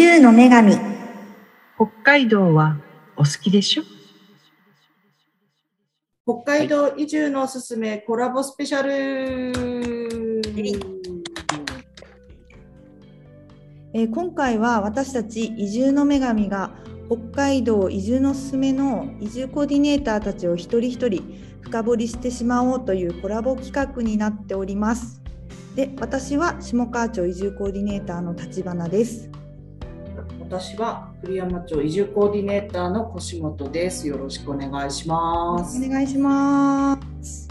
住の女神北海道はお好きでしょ？北海道移住のおすすめコラボスペシャル、えー今回は私たち移住の女神が北海道移住のすすめの移住コーディネーターたちを一人一人深掘りしてしまおうというコラボ企画になっております。で、私は下川町移住コーディネーターの立花です。私は栗山町移住コーディネーターの越本です。よろしくお願いします。お願いします。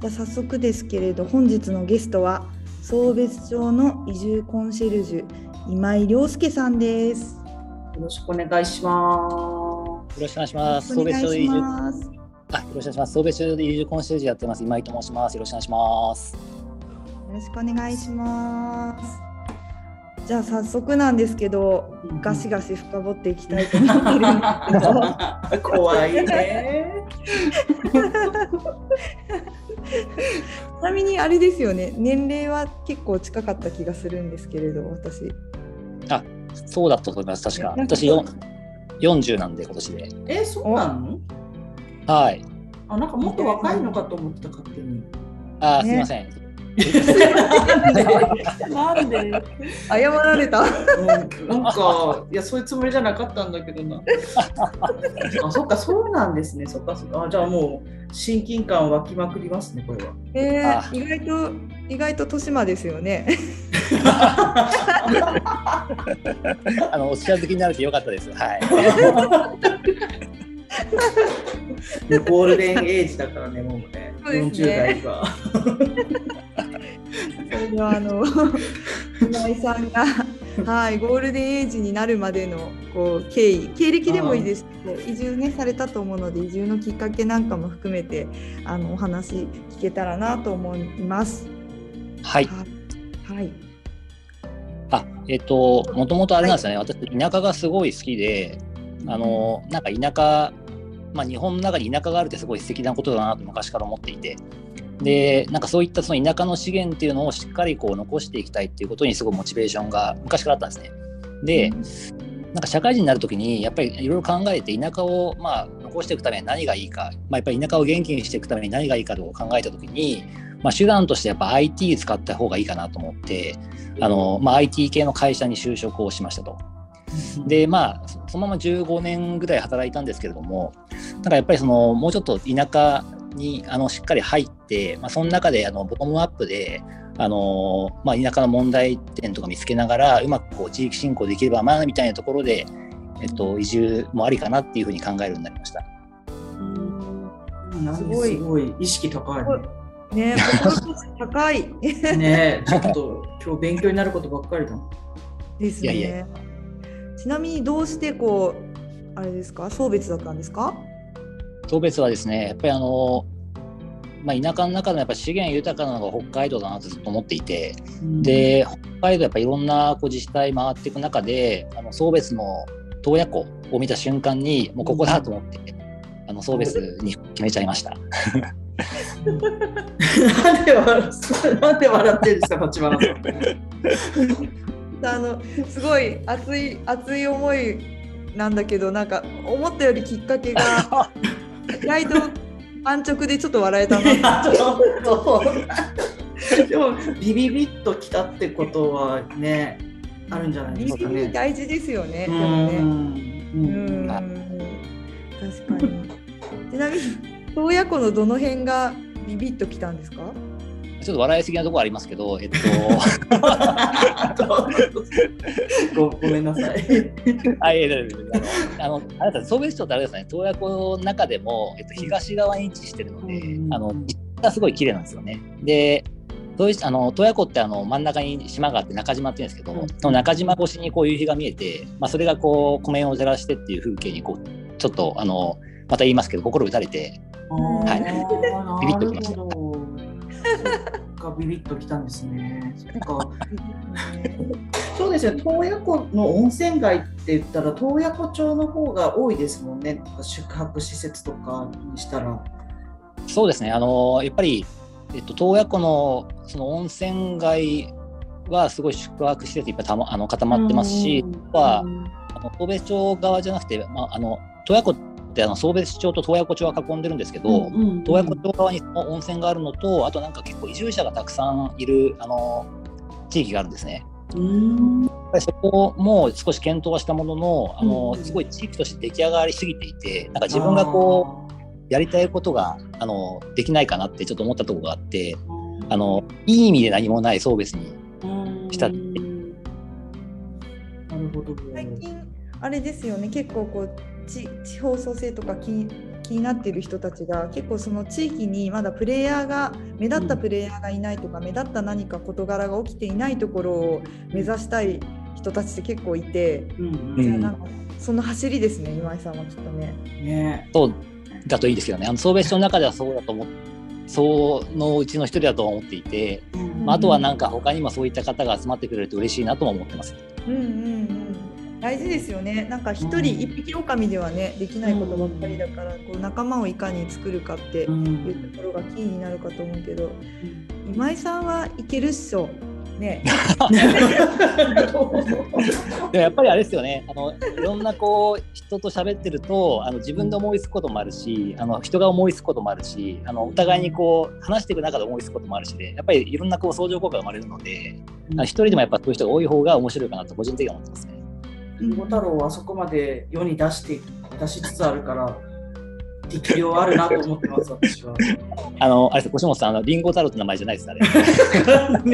じゃあ早速ですけれど本日のゲストは送別町の移住コンシェルジュ今井亮介さんです。よろしくお願いしまよろしくお願いします。送別所で移住。あ、よろしくお願いします。送別所で移住コンシェルジュやってます。今井と申します。よろしくお願いします。よろしくお願いします。じゃあ早速なんですけど、す。ガシガシ深掘っていきたいと思ってるんですけど、怖いね。ちなみにあれですよね、年齢は結構近かった気がするんですけれど、私。そうだったと思います。確か。私よ40なんで今年で。え、そうなの？はい。あ、なんかもっと若いのかと思ってた勝手に。あ、ねすみません。なんで？謝られた。うんなんか、いや、そういうつもりじゃなかったんだけどな。あ、そっか、そうなんですね。そっか、そっか。あじゃあもう、親近感湧きまくりますね、これは。えあー、意外と意外と豊島ですよね。あのお近づきになれてよかったです。はい。ゴールデンエイジだからね、もうね。そうです40ね代が。それではあの今井さんがはいゴールデンエイジになるまでのこう経緯経歴でもいいですけど移住ねされたと思うので移住のきっかけなんかも含めてあのお話聞けたらなと思います。はい。はい。はい。あ、えっと、もともとあれなんですよね。私、田舎がすごい好きで、あの、なんか田舎、まあ、日本の中に田舎があるってすごい素敵なことだなと昔から思っていて、で、なんかそういったその田舎の資源っていうのをしっかりこう残していきたいっていうことにすごいモチベーションが昔からあったんですね。で、なんか社会人になるときにやっぱりいろいろ考えて田舎をまあ残していくために何がいいか、まあ、やっぱり田舎を元気にしていくために何がいいかと考えたときに、まあ、手段としてやっぱ IT 使った方がいいかなと思ってあの、まあ、IT 系の会社に就職をしましたと。でまあそそのまま15年ぐらい働いたんですけれどもなんかやっぱりそのもうちょっと田舎にあのしっかり入って、まあ、その中であのボトムアップであの、まあ、田舎の問題点とか見つけながらうまくこう地域振興できればなみたいなところで、えっと、移住もありかなっていうふうに考えるようになりました。すごいすごい意識高いね。ね、高いねえ、ちょっと今日勉強になることばっかりだ。ですね。いやいやちなみにどうしてこうあれですか？送別だったんですか？当別はですねやっぱりあの、まあ、田舎の中でもやっぱ資源豊かなのが北海道だなとずっと思っていて、で北海道やっぱいろんなこう自治体回っていく中であの送別の洞爺湖を見た瞬間にもうここだと思って、あの送別に決めちゃいました。なんで笑 なんで笑ってるんですか、立花さん。あのすごい熱い熱い思いなんだけどなんか思ったよりきっかけが 意外と安直でちょっと笑えたいな。やちょっとでもビビビッときたってことはねあるんじゃないですかビビビね。大事ですよね。うでもね。んうんあ確かに。ちなみに洞爺湖のどの辺がビビッときたんですか？ちょっと笑いすぎなところありますけど、えっと、ごごめんなさい。あ、いやいやいやあの、あなた、送別町ってあれですね、洞爺湖の中でも、えっと、東側に位置してるので、うんあの、実がすごい綺麗なんですよね。で、洞爺湖ってあの真ん中に島があって中島って言うんですけど、うん。その中島越しにこう夕日が見えて、まあ、それがこう湖面を照らしてっていう風景にこうちょっとあのまた言いますけど心打たれてはい。ビビッときましたかビビッときたんですね。そっか そうですね、洞爺湖の温泉街って言ったら、洞爺湖町の方が多いですもんね、宿泊施設とかにしたら。そうですねあのやっぱり、えっと、洞爺湖のその温泉街はすごい宿泊施設いっぱいた、ま、あの固まってますし、あとはあの東別町側じゃなくて、まあ、あの洞爺湖ってあの送別町と洞爺湖町は囲んでるんですけど、洞爺湖町側に温泉があるのとあとなんか結構移住者がたくさんいるあの地域があるんですね。うん。そこも少し検討はしたもののあの、すごい地域として出来上がりすぎていてなんか自分がこうやりたいことがあのできないかなってちょっと思ったところがあってあのいい意味で何もない送別にした。ってなるほど。最近あれですよね結構こう地地方創生とか気気になっている人たちが結構その地域にまだプレイヤーが目立ったプレイヤーがいないとか、目立った何か事柄が起きていないところを目指したい人たちって結構いて、うんじゃあなんかその走りですね今井さんはきっとね。ねそうだといいですけどねあの送別所の中ではそうだと思っそのうちの一人だと思っていて、まあ、あとはなんか他にもそういった方が集まってくれると嬉しいなとも思ってます。うんうんうん大事ですよね。なんか一人一匹狼ではねできないことばっかりだから、こう仲間をいかに作るかっていうところがキーになるかと思うけど、今井さんはいけるっしょ。ね。やっぱりあれですよね。あのいろんなこう人と喋ってるとあの自分で思いつくこともあるしあの人が思いつくこともあるしあのお互いにこう話していく中で思いつくこともあるしでやっぱりいろんなこう相乗効果が生まれるので、あの一人でもやっぱそういう人が多い方が面白いかなと個人的には思ってますね。りんご太郎はそこまで世に出して出しつつあるから力量あるなと思ってます私は。あのあれです腰本さんあのリンゴ太郎って名前じゃないですあれ。勝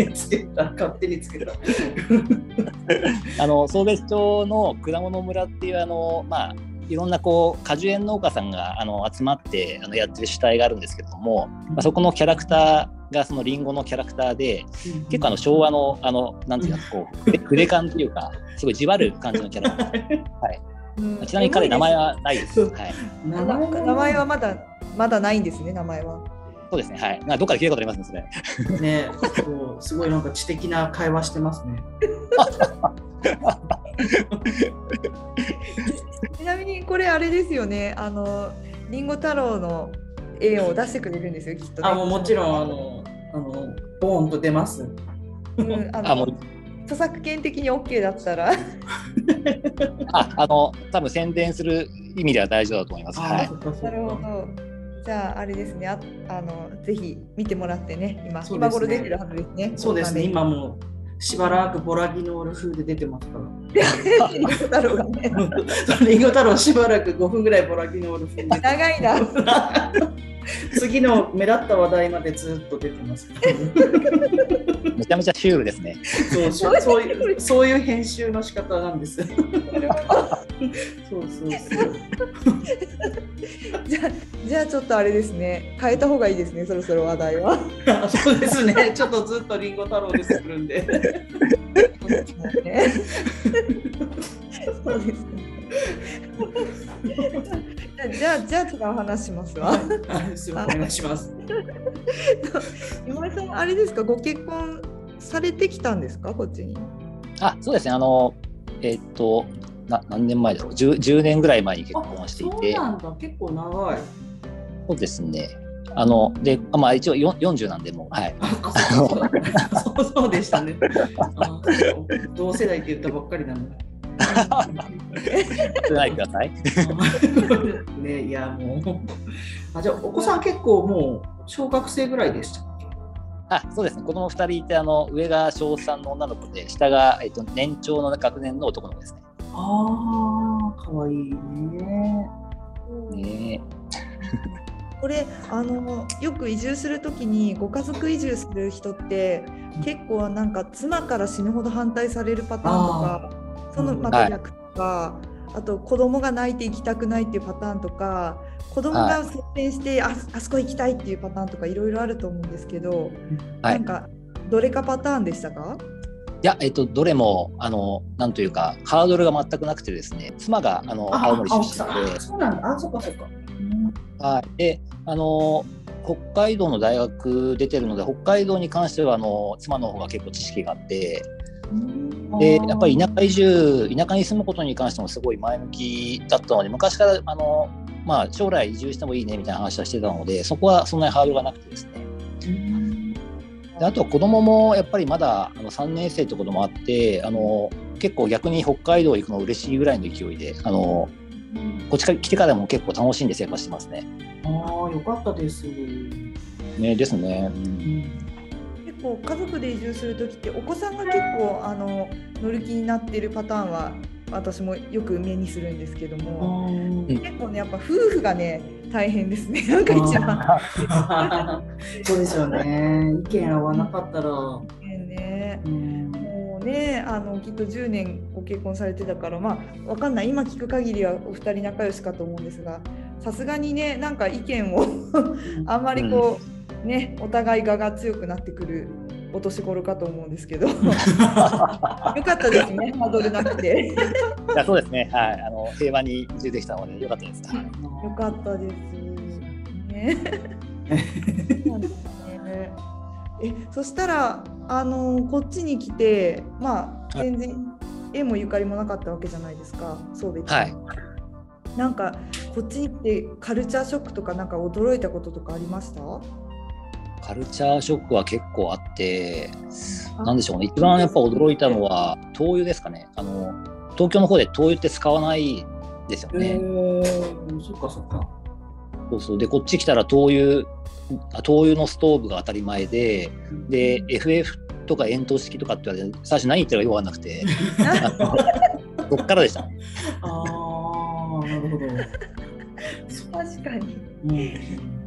手につけた。あの送別町の果物村っていうあのまあいろんなこう果樹園農家さんがあの集まってあのやってる主体があるんですけれども、まあ、そこのキャラクターがそのリンゴのキャラクターで結構あの昭和のあのなんていうかこう筆筆感っていうかすごいじわる感じのキャラクター、はい、うんちなみに彼名前はないです。はい、名な前名前はまだまだないんですね名前は。そうですね。はい。なんかどっかで聞いたことありますね。それねすごいなんか知的な会話してますね。にこれあれですよねあのりんご太郎の絵を出してくれるんですよきっと、ね。あもうもちろんあのあのボーンと出ます。うん、あの著作権的に OK だったら ああの多分宣伝する意味では大丈夫だと思います。はい。なるほど。じゃああれですねああのぜひ見てもらってね今、ね今頃出てるはずですね。そうですね今もうしばらくボラギノール風で出てますから。画面りんご太郎がねリンゴ太郎しばらく5分ぐらいボラギノール風で長いな。次の目立った話題までずっと出てます。めちゃめちゃシュールですね。そう そうそういうそういう編集の仕方なんです。そうそうそう。じゃあじゃあちょっとあれですね変えた方がいいですねそろそろ話題は。あそうですね。ちょっとずっとリンゴ太郎出てくるんで。そうですね。そうですね。じゃあじゃあ違う話しますわ。お願いします。今井さんあれですか？ご結婚されてきたんですか？こっちに。あ、そうですね。あのえっとな何年前だろう。10, 10年ぐらい前に結婚していそうて、なんだ。結構長い。そうですね。あので、あまあ一応よ40なんでもうはい。あそうそうでしたね。同世代って言ったばっかりなのに。つないでください。ねいやもうあじゃお子さん。結構もう小学生ぐらいでしたっけあ、そうですね。子供2人いてあの上が小3の女の子で下がえっと年長の学年の男の子ですね。ああかわいいね。ねこれあのよく移住するときにご家族移住する人って結構なん。か妻から死ぬほど反対されるパターンとかそのまはい。た逆とか、あと子供が泣いて行きたくないっていうパターンとか子供が率先して、ああそこ行きたいっていうパターンとかいろいろあると思うんですけど、はい。なんかどれかパターンでしたか？いや、えっと、どれも、あの、なんというか、ハードルが全くなくてですね、妻が、あの、青森出身で。あ、そうなんだ。あ、そっかそっか。はい。で、あの、北海道の大学出てるので、北海道に関しては、あの、妻の方が結構知識があって、で、やっぱり田舎移住、田舎に住むことに関してもすごい前向きだったので、昔から、あの、まあ、将来移住してもいいねみたいな話はしてたので、そこはそんなにハードルがなくてですね。であとは子供もやっぱりまだあの3年生ってこともあってあの結構逆に北海道行くの嬉しいぐらいの勢いであのこっちから来てからも結構楽しんで生活してますね。ああ、よかったです。ねですね。うん結構家族で移住する時ってお子さんが結構あの乗る気になってるパターンは私もよく目にするんですけども、結構ねやっぱ夫婦がね大変ですねなんか一番。そうですよね。意見合わなかったら。ねうんもうねあのきっと10年ご結婚されてたからまあわかんない今聞く限りはお二人仲良しかと思うんですがさすがにねなんか意見を あんまりこう、ねお互い我が強くなってくるお年頃かと思うんですけど よかったですねハードルなくていやそうですね。はい。あの平和に移住できたので良かったです。はいよかったですね。そうですねえそしたらあのこっちに来てまあはい全然縁もゆかりもなかったわけじゃないですかそう別にはい。なんかこっちに来てカルチャーショックとかなんか驚いたこととかありました？カルチャーショックは結構あって、なんでしょうね。一番やっぱ驚いたのは灯油ですかね。あの東京の方で灯油って使わないですよえね。ー、そっかそっか。そうそうでこっち来たら灯油あ灯油のストーブが当たり前でで FF とか煙突式とかって言われて最初何言ってるかよく分かんなくて そっからでしたね。ああ、なるほど。確かにうん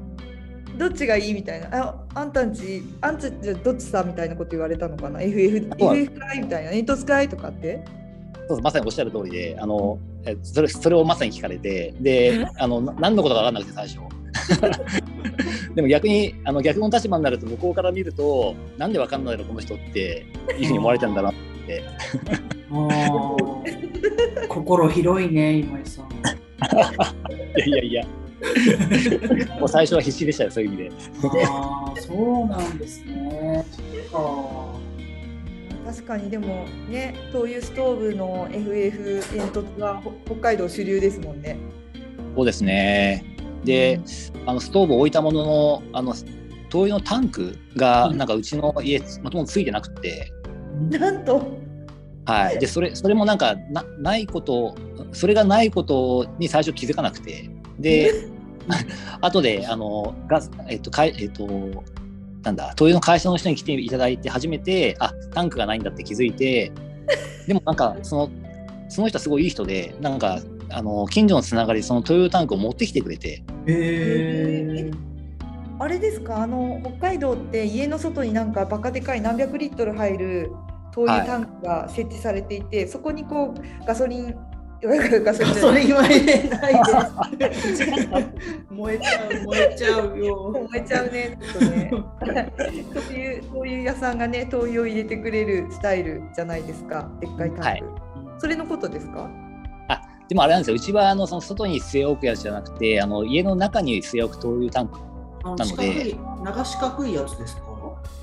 どっちがいいみたいな。ああんたんちあんたじゃどっちさみたいなこと言われたのかな？FF, FF かいみたいな。煙突かいとかって？そうまさにおっしゃる通りであのえそれそれをまさに聞かれてで あのな何のことか分かんなくて最初。でも逆にあの逆の立場になると向こうから見るとなんで分かんないのこの人っていうふうに思われてるんだなって。心広いね、今井さん。いやいやいや もう最初は必死でしたよそういう意味で。ああ、そうなんですね。そ確かにでもね灯油ストーブの FF 煙突はほ北海道主流ですもんね。そうですね。で、あのストーブを置いたものの、あの灯油のタンクがうんなんかうちの家もともとついてなくて。なんとはい。でそれそれもなんかなないこと、それがないことに最初気づかなくて、で、後であのガスえっとかいえっとなんだ灯油の会社の人に来ていただいて初めてあタンクがないんだって気づいて、でもなんかそのその人はすごいいい人で、なんかあの近所のつながりでその灯油タンクを持ってきてくれて。へえ。あれですか？あの北海道って家の外になんかバカでかい何百リットル入る灯油タンクが設置されていて、そこにこうガソリンガソリンじゃないそれ言われないです。燃えちゃう、燃えちゃうよ。燃えちゃうねちょっとねそういうそういう屋さんがね灯油を入れてくれるスタイルじゃないですかでっかいタンク、はいそれのことですか？でもあれなんですよ、うちはあのその外に据え置くやつじゃなくて、あの家の中に据え置く灯油タンク。なので長四角いやつですか？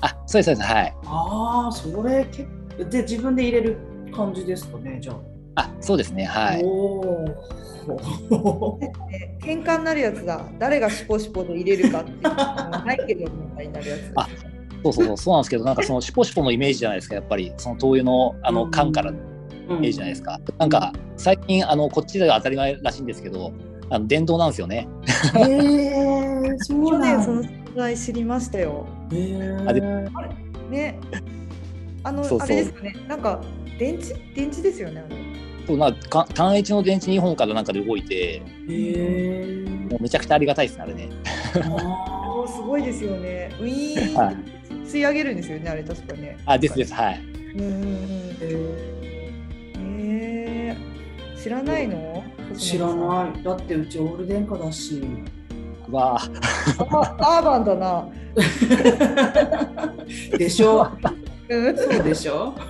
あ、そうです、そうです、はい。ああ、それで、自分で入れる感じですかね、じゃあ。あ、そうですね、はい。おお。ね 喧嘩になるやつだ。誰がシュポシュポで入れるかっていうのはないけど問題になるやつあそうそうそう、そうなんですけど、なんかそのシュポシュポのイメージじゃないですか、やっぱり、その灯油のあの缶からのイメージじゃないですか。なんか、最近、あのこっちでは当たり前らしいんですけど、あの電動なんですよね。へえ、そう去なん年その存在知りましたよ。へえ。あでね。あのそうそう。あれですよね。なんか電池？電池ですよねあれそうなんか単一の電池2本からなんかで動いて。もうめちゃくちゃありがたいですね、あれね。すごいですよねウィーンはい吸い上げるんですよねあれ確かねあ、ですです、はい。うんうんうんーえー、知らないの？知らない。だってうちオール電化だし。わあ、あアーバンだな。でしょうんそうでしょ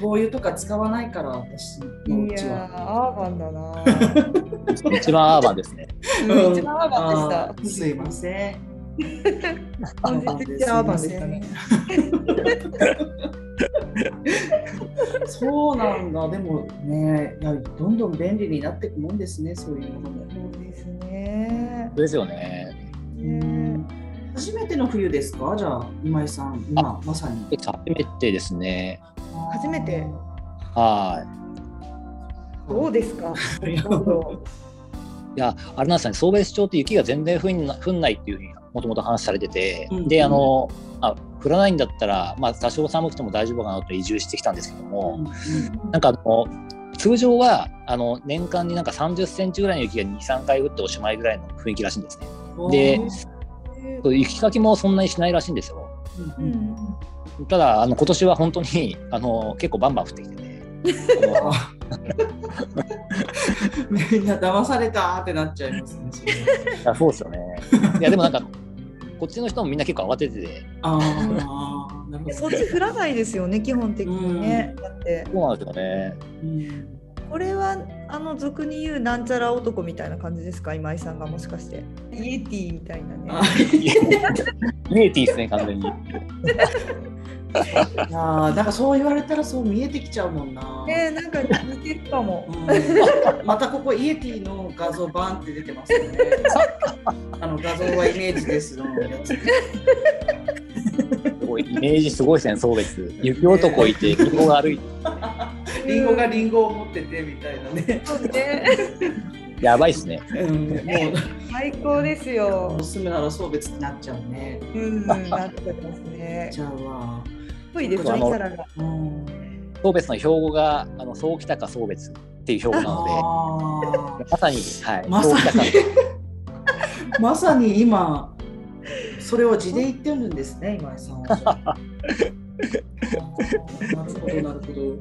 灯油とか使わないから私のういやちは。ー、アーバンだな。一番アーバンですね。うん一番アーバンでしたすいません。本日的アーバンでしたね。そうなんだ。でもね、どんどん便利になっていくもんですね、そういうものも。そうですね。そうですよね。ね初めての冬ですか？じゃあ今井さん今まさに初めてですね。初めて。はどうですか？いやあれなんですよね、送別町って雪が全然降んな降んないっていうふうにもともと話されてて、うん。で、あの、あ降らないんだったら、まあ、多少寒くても大丈夫かなと移住してきたんですけども、なんかあの、通常はあの年間になんか30センチぐらいの雪が2、3回降っておしまいぐらいの雰囲気らしいんですね。でそう雪かきもそんなにしないらしいんですよ。うんうんただ、あの今年は本当にあの結構バンバン降ってきてて、あのみんな騙されたってなっちゃいますね。それいやそうですよね。いや、でもなんか、こっちの人もみんな結構慌ててて、ああ、なるほど。そっち降らないですよね基本的にね、だってそうなんですよね。うんこれはあの俗に言うなんちゃら男みたいな感じですか？今井さんがもしかしてイエティみたいなねあイエティですね、完全に。いやーなんかそう言われたらそう見えてきちゃうもんな。ねなんか似てるかもうんまたここイエティの画像バンって出てますよね。あの画像はイメージですのやつ。すごいイメージすごいですね、送別。雪男いて、リンゴが歩いて、リンゴがリンゴを持っててみたいなね。そうねやばいっすね。うん、も最高ですうよ住むならそう別になっちゃうね。うんなってますねじゃあわ。ぽいですね。送別の標語が、あの、そうきたか送別っていう標語なのあで、まさに、はい、まさにまさに今それを字で言ってるんですね今井さんは。なるほどなるほど。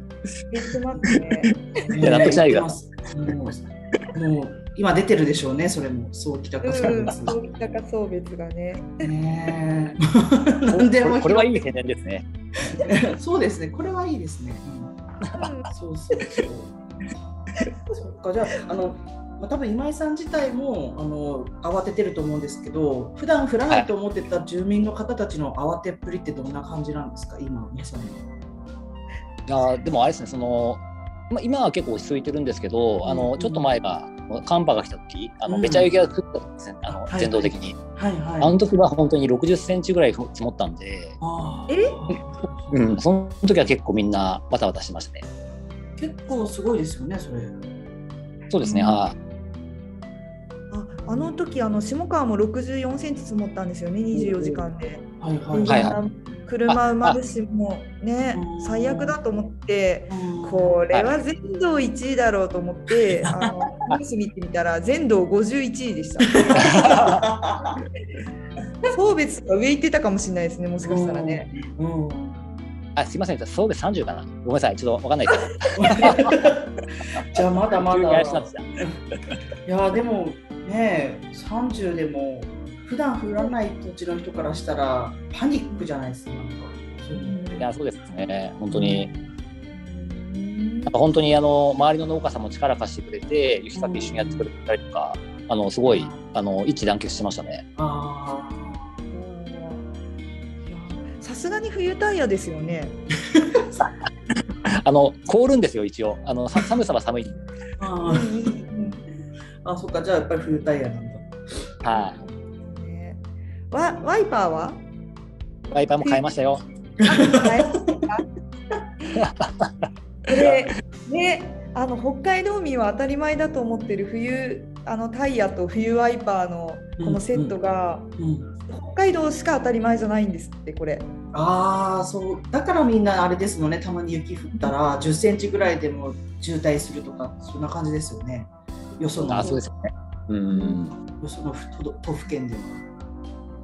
言ってますねいや納得しないがもう今出てるでしょうね、それも。そうきたかそううんです。そうきたか送別がねねでもこれはいい宣伝ですね。そうですね、これはいいですね。うんそうそうそう。そっか、じゃあ、あの、まあ、多分今井さん自体もあの慌ててると思うんですけど、普段降らないと思ってた住民の方たちの慌てっぷりってどんな感じなんですか、今、まさに。いやでもあれですね、その、まあ、今は結構落ち着いてるんですけど、あうんのちょっと前が寒波が来た時あのうんめちゃ雪が降ったんですね、あのはい全道的に。はいはい。あの時は本当に60センチぐらい積もったんで、えうん、その時は結構みんなバタバタしてましたね。結構すごいですよね、それ。そうですね、うんはい。ああの時あの下川も64センチ積もったんですよね24時間で。はいはいではいはい車埋まるしもうねうん最悪だと思ってうんこれは全道1位だろうと思って あのニュース見てみたら全道51位でした。送別が上行ってたかもしれないですねもしかしたらね。うん。うんあすいません、そうべ30かな？ごめんなさい、ちょっとわかんないです。じゃあまだまだ。いやでもね30でも普段降らない土地の人からしたらパニックじゃないですか。いや、そうですね、本当に。なんか本当にあの周りの農家さんも力貸してくれて、雪かき一緒にやってくれたりとか、あのすごいあの一致団結してましたね。さすがに冬タイヤですよね。あの凍るんですよ、一応。あのさ寒さは寒い。ーあそっかじゃあやっぱり冬タイヤなんだ。はい、ねワワイパーは？ワイパーも買いましたよ。これねあの北海道民は当たり前だと思ってる冬あのタイヤと冬ワイパーのこのセットが、うん、北海道しか当たり前じゃないんですってこれ。ああそうだからみんなあれですのねたまに雪降ったら10センチぐらいでも渋滞するとかそんな感じですよね。よそのあ、そうですよね。うん。よその都都府県では。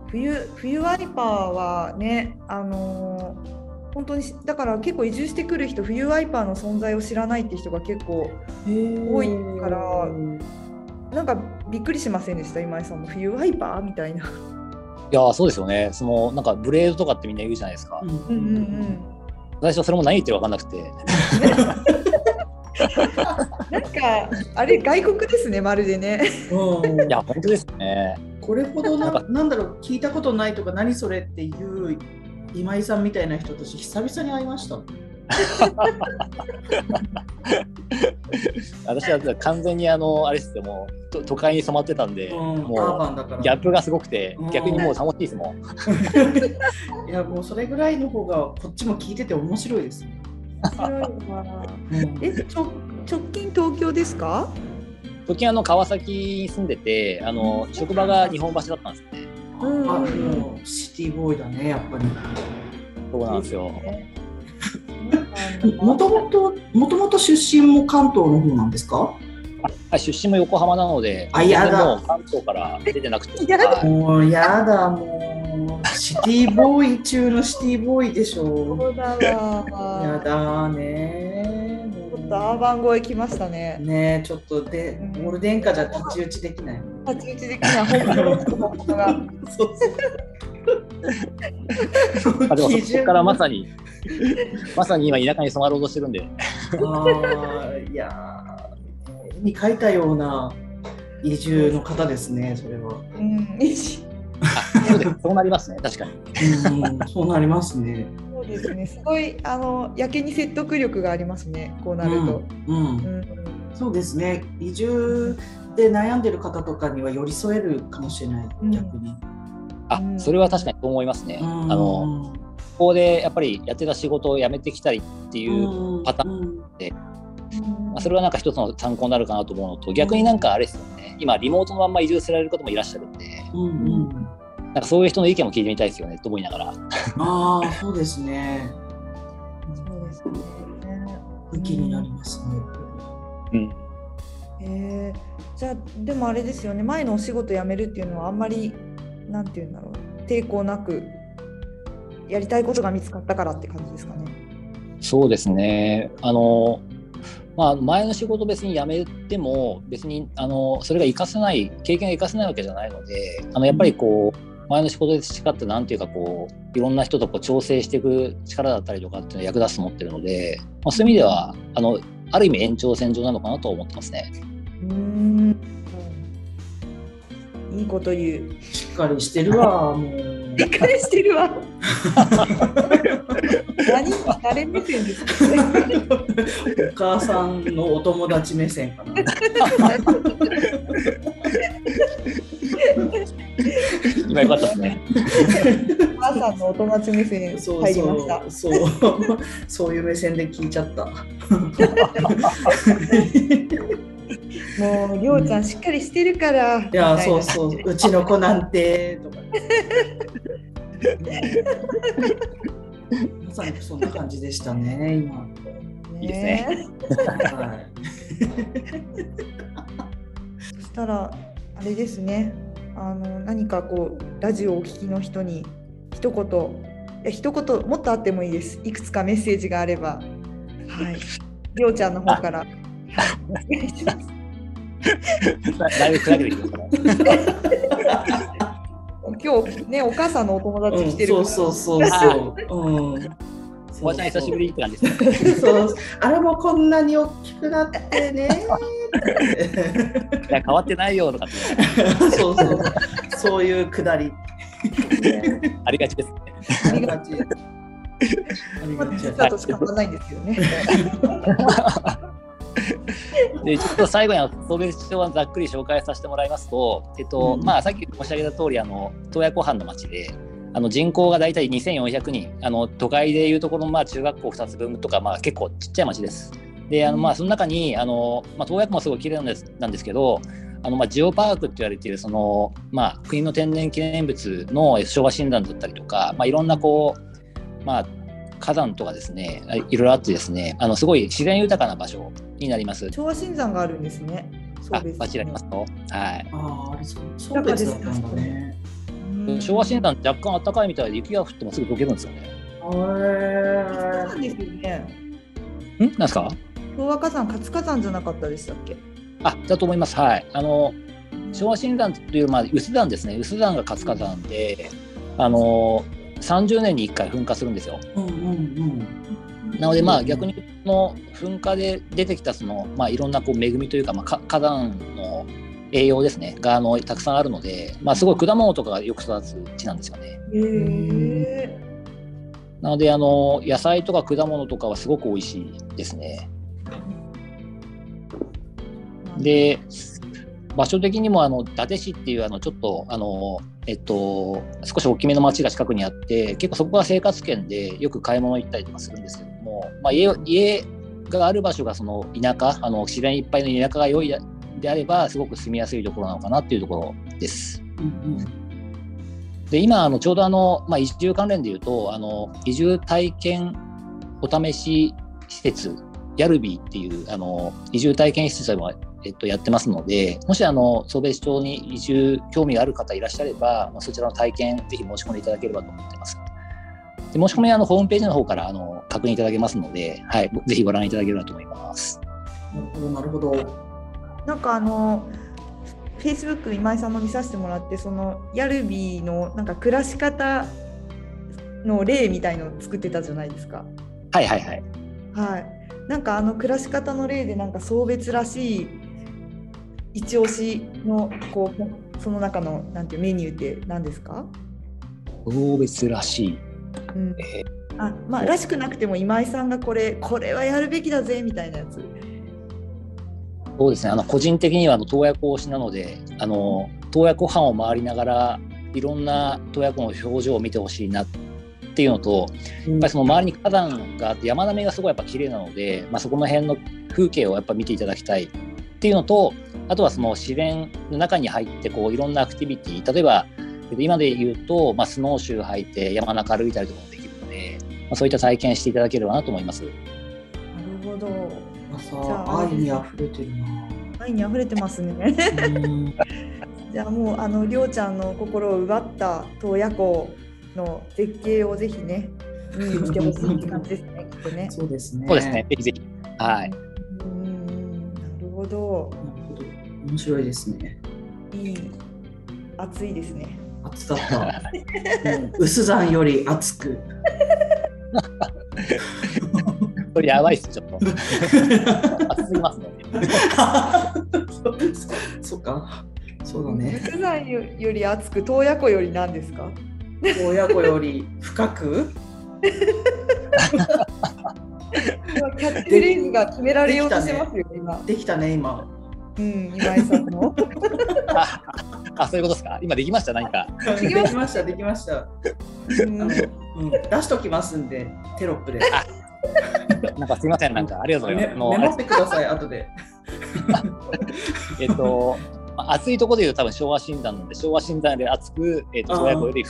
冬冬ワイパーはねあのー本当にしだから結構移住してくる人冬ワイパーの存在を知らないって人が結構多いからなんかびっくりしませんでした？今井さんも冬ワイパーみたいな。いや、そうですよね。そのなんかブレードとかってみんな言うじゃないですか。うんうんうんうん最初それも何言ってるか分かんなくて。なんかあれ外国ですねまるでね。うんいや、本当ですね。これほどななんかなんだろう聞いたことないとか何それっていう今井さんみたいな人たち久々に会いました。私は完全にあのあれですよもうと都会に染まってたんで、うん、もうギャップがすごくてうん逆にもう楽しいですもん。いやもうそれぐらいの方がこっちも聞いてて面白いです。面白いわうんえちょ直近東京ですか？時計あの川崎に住んでてあの職場が日本橋だったんですね。うんあもうシティボーイだねやっぱり。そうなんですよ。もともともともと出身も関東の方なんですか？はい出身も横浜なので、あやだ関東から出てなくて。やだはいもうやだもうシティボーイ中のシティボーイでしょ。そうだわやだねちょっとアーバン越え来ましたねねちょっとでうんゴールデンカじゃ太刀打ちできない。太刀打ち的には本当がそうそう。あでもそこからまさにまさに今田舎に染まろうとしてるんで、あーいやに描いたような移住の方ですね、それは。うんあそうですそうなりますね確かに。うん、そうなりますね。そうですねすごいあのやけに説得力がありますねこうなると、うん、うんうんそうですね。移住で悩んでる方とかには寄り添えるかもしれない、うん逆に。あそれは確かにそう思いますね。うんあのここでやっぱりやってた仕事を辞めてきたりっていう、パターンン。まあ、それはなんか一つの参考になるかなと思うのと逆になんかあれですよね今リモートのまんま移住される方もいらっしゃるんでうんうん。なんかそういう人の意見も聞いてみたいですよねと思いながら。ああ、そうですね。そうですね武器になりますね。うんえーじゃあでもあれですよね前のお仕事辞めるっていうのはあんまりなんていうんだろう抵抗なくやりたいことが見つかったからって感じですかね。そうですね。あの、まあ、前の仕事別に辞めても、別に、あの、それが活かせない、経験が活かせないわけじゃないので、あの、やっぱりこう、前の仕事で培った、なんていうか、こう、いろんな人とこう調整していく力だったりとかっていうのは役立つと思ってるので、まあ、そういう意味では、あの、ある意味延長線上なのかなと思ってますね。うーんいいこと言う。しっかりしてるわ、もう。びっくりしてるわ。何誰目線ですか？ね。お母さんのお友達目線かな。今よかったですね。お母さんのお友達目線入りました。そうそうそういう目線で聞いちゃった。もうりょうちゃんしっかりしてるから。いやみたなそうそううちの子なんてとか。まさにそんな感じでしたね今。いいですねはい。そしたらあれですね。あの何かこうラジオをお聞きの人に一言いや一言もっとあってもいいです。いくつかメッセージがあれば、はい。りょうちゃんの方から。はいお願いしますだだいぶ砕けてきましたね。今日ねお母さんのお友達来てるうん、から、そうそうそうそう。うん。おばちゃん久しぶりって感じですね。そうあれもこんなに大きくなってね。いや変わってないよとかってそうそう。そういうくだり。ありがちですね。ありがち。ありがち。実はとしか言わないんですよね。でちょっと最後にあの総別町はざっくり紹介させてもらいますと、えっとうんまあ、さっき申し上げた通りあの洞爺湖畔の町であの人口が大体2400人あの都会でいうところのまあ中学校2つ分とか、まあ、結構ちっちゃい町です。であのまあその中にあの、まあ、洞爺湖もすごい綺麗なんですなんですけどあのまあジオパークって言われているその、まあ、国の天然記念物の昭和診断だったりとか、まあ、いろんなこう、まあ、火山とかですねいろいろあってですねあのすごい自然豊かな場所になります。昭和新山があるんですね。そうあです、バチありますと。はい。ああ、あれそう、そう別だったんだね。うん昭和診断若干暖かいみたいで雪が降ってもすぐ溶けるんですよね。そうへなんですよね。ん？なんですか？昭和火山、活火山じゃなかったでしたっけ？あ、だと思います。はい。あの、昭和診断という、まあ、有珠山ですね。有珠山が活火山で、あの、30年に1回噴火するんですよ。ーうんうんなので、まあ、うん逆に、この噴火で出てきた、その、まあ、いろんなこう恵みというか、まあ、か火山の栄養ですね、が、あの、たくさんあるので、まあ、すごい果物とかがよく育つ地なんですよね。なのであの野菜とか果物とかはすごく美味しいですね。で場所的にもあの伊達市っていうあのちょっとあのえっと少し大きめの町が近くにあって結構そこが生活圏でよく買い物行ったりとかするんですけども、まあ、家家がある場所がその田舎あの自然いっぱいの田舎が良いであればすごく住みやすいところなのかなっていうところです。うんうんで今あのちょうどあの、まあ、移住関連でいうとあの移住体験お試し施設ヤルビーっていうあの移住体験施設もえっと、やってますので、もしあの総別町に移住興味がある方いらっしゃれば、まあ、そちらの体験、ぜひ申し込んでいただければと思ってます。で申し込みはあのホームページの方からあの確認いただけますので、はい、ぜひご覧いただければと思います。なるほど、なるほど。なんかあの、フェイスブック今井さんも見させてもらって、そのヤルビーのなんか暮らし方の例みたいのを作ってたじゃないですか。はいはいはい。はい。なんかあの暮らし方の例でなんか送別らしい一押しのこうその中のなんていうメニューって何ですか？送別らしい。うん、えー、あまあらしくなくても今井さんがこれこれはやるべきだぜみたいなやつ。そうですねあの個人的にはあの洞爺湖推しなのであの洞爺湖畔を回りながらいろんな洞爺湖の表情を見てほしいなっていうのと、やっぱりその周りに火山があって山並みがすごいやっぱ綺麗なので、まあ、そこの辺の風景をやっぱ見ていただきたいっていうのとあとはその自然の中に入ってこういろんなアクティビティ例えば今で言うと、まあ、スノーシュー履いて山中歩いたりとかもできるので、まあ、そういった体験していただければなと思います。なるほど。さ愛に溢れてるな。愛に溢れてますね。じゃあもうあのりょうちゃんの心を奪った洞爺湖の絶景をぜひね見に来てほしいって感じですね。きっとね。そうですね。そうですね。ぜひぜひ。はい。うん、なるほど。面白いですね。いい。暑いですね。暑かった。薄山より暑く。これやばいっす、ちょっと。暑すぎますね。そっか。そうだね。薄山より暑く、洞爺湖より何ですか？洞爺湖より深く？キャッチフレーズが決められようとしてますよ、今。できたね、今。うん、今井さんの。あ あ、そういうことですか？今できました、何か。できました、できました。うん、うん、出しときますんで、テロップで。なんかすみません、なんかありがとうございます。メモってください、後で。えっと、暑いところでいうと多分昭和診断なんで、昭和診断で暑く、えっ、ー、と、親子より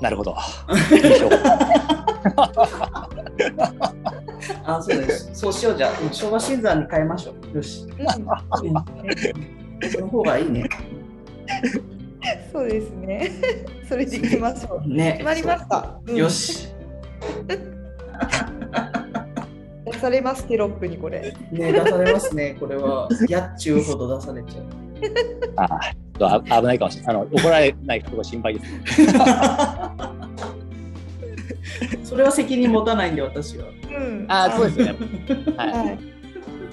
なるほど。あ、そうです。そうしようじゃあ、昭和新山に変えましょう。よし。その方がいいね。そうですね。それでいきましょう。ね。決まりました。うん、よし。出されますテロップにこれ。ね出されますねこれは。やっちゅうほど出されちゃう。ああ、危ないかもしれない。あの怒られないかと心配です。それは責任持たないんで私は。うん、あそうですね。はい。はい、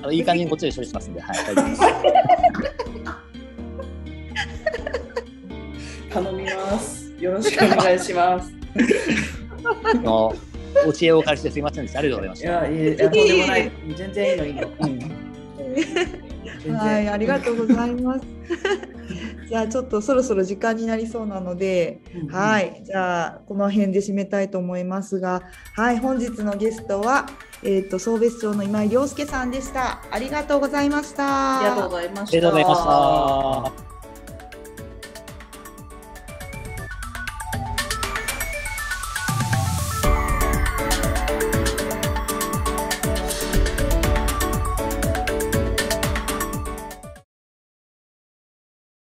あのいい感じにこっちで処理しますんで、はい、大丈夫です。頼みます。よろしくお願いします。のお知恵をお借りしてすみませんでした。ありがとうございました。いや、いや、とんでもない。全然いいの、いいの。うん、はい、ありがとうございます。じゃあちょっとそろそろ時間になりそうなので、うんうん、はいじゃあこの辺で締めたいと思いますがはい本日のゲストはえっ、ー、と送別町の今井亮介さんでした。ありがとうございました。ありがとうございました。ありがとうございました